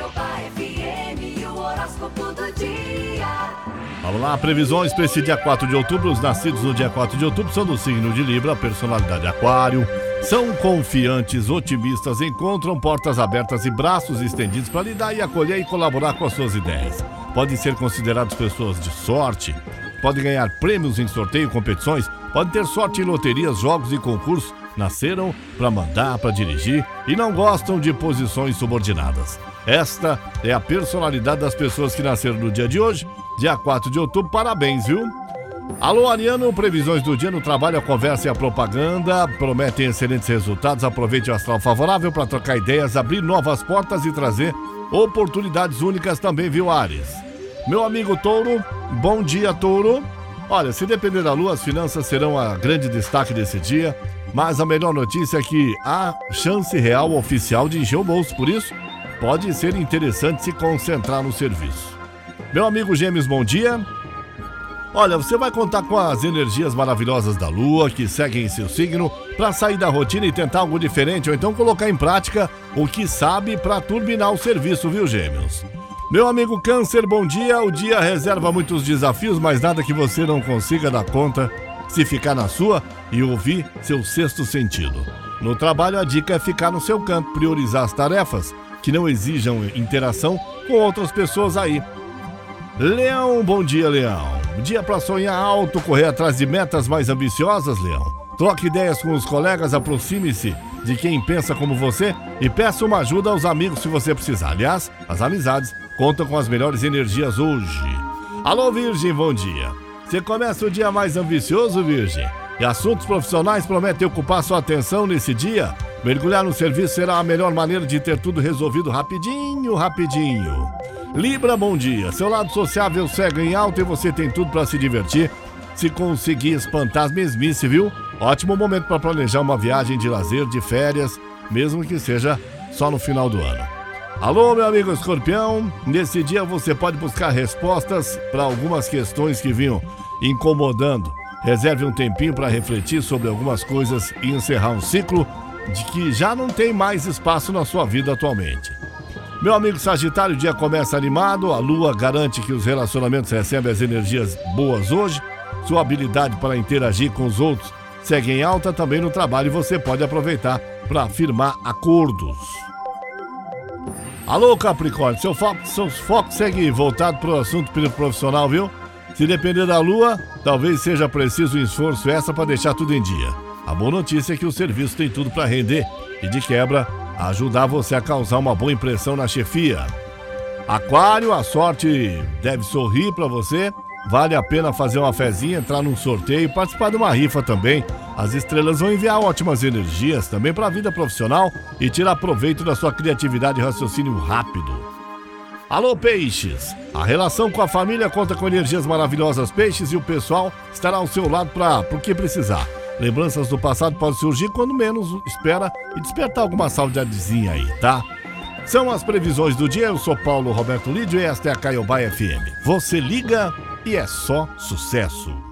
Caiobá FM, o horóscopo do dia. Vamos lá, previsões para esse dia 4 de outubro. Os nascidos no dia 4 de outubro são do signo de Libra, personalidade Aquário. São confiantes, otimistas, encontram portas abertas e braços estendidos para lidar e acolher e colaborar com as suas ideias. Podem ser considerados pessoas de sorte, podem ganhar prêmios em sorteio, competições, podem ter sorte em loterias, jogos e concursos. Nasceram para mandar, para dirigir e não gostam de posições subordinadas. Esta é a personalidade das pessoas que nasceram no dia de hoje, dia 4 de outubro. Parabéns, viu? Alô, Ariano, previsões do dia no trabalho, a conversa e a propaganda prometem excelentes resultados. Aproveite o astral favorável para trocar ideias, abrir novas portas e trazer oportunidades únicas também, viu, Ares? Meu amigo Touro, bom dia, Touro. Olha, se depender da lua, as finanças serão a grande destaque desse dia, mas a melhor notícia é que há chance real oficial de encher o bolso, por isso pode ser interessante se concentrar no serviço. Meu amigo Gêmeos, bom dia. Olha, você vai contar com as energias maravilhosas da Lua que seguem seu signo para sair da rotina e tentar algo diferente ou então colocar em prática o que sabe para turbinar o serviço, viu, Gêmeos? Meu amigo Câncer, bom dia. O dia reserva muitos desafios, mas nada que você não consiga dar conta se ficar na sua e ouvir seu sexto sentido. No trabalho, a dica é ficar no seu campo, priorizar as tarefas que não exijam interação com outras pessoas aí. Leão, bom dia, Leão. Dia para sonhar alto, correr atrás de metas mais ambiciosas, Leão. Troque ideias com os colegas, aproxime-se de quem pensa como você e peça uma ajuda aos amigos se você precisar. Aliás, as amizades contam com as melhores energias hoje. Alô, Virgem, bom dia. Você começa o dia mais ambicioso, Virgem, e assuntos profissionais prometem ocupar sua atenção nesse dia. Mergulhar no serviço será a melhor maneira de ter tudo resolvido rapidinho, rapidinho. Libra, bom dia. Seu lado sociável segue em alta e você tem tudo para se divertir. Se conseguir espantar as mesmice, viu? Ótimo momento para planejar uma viagem de lazer, de férias, mesmo que seja só no final do ano. Alô, meu amigo escorpião. Nesse dia você pode buscar respostas para algumas questões que vinham incomodando. Reserve um tempinho para refletir sobre algumas coisas e encerrar um ciclo de que já não tem mais espaço na sua vida atualmente. Meu amigo Sagitário, o dia começa animado, a lua garante que os relacionamentos recebem as energias boas hoje, sua habilidade para interagir com os outros segue em alta também no trabalho e você pode aproveitar para firmar acordos. Alô, Capricórnio, seu foco, seus focos seguem voltado para o assunto profissional, viu? Se depender da lua, talvez seja preciso um esforço extra para deixar tudo em dia. A boa notícia é que o serviço tem tudo para render e, de quebra, ajudar você a causar uma boa impressão na chefia. Aquário, a sorte deve sorrir para você. Vale a pena fazer uma fezinha, entrar num sorteio participar de uma rifa também. As estrelas vão enviar ótimas energias também para a vida profissional e tirar proveito da sua criatividade e raciocínio rápido. Alô, peixes! A relação com a família conta com energias maravilhosas, peixes, e o pessoal estará ao seu lado para o que precisar. Lembranças do passado podem surgir quando menos espera e despertar alguma saudadezinha aí, tá? São as previsões do dia. Eu sou Paulo Roberto Lídio e esta é a Caiobá FM. Você liga e é só sucesso.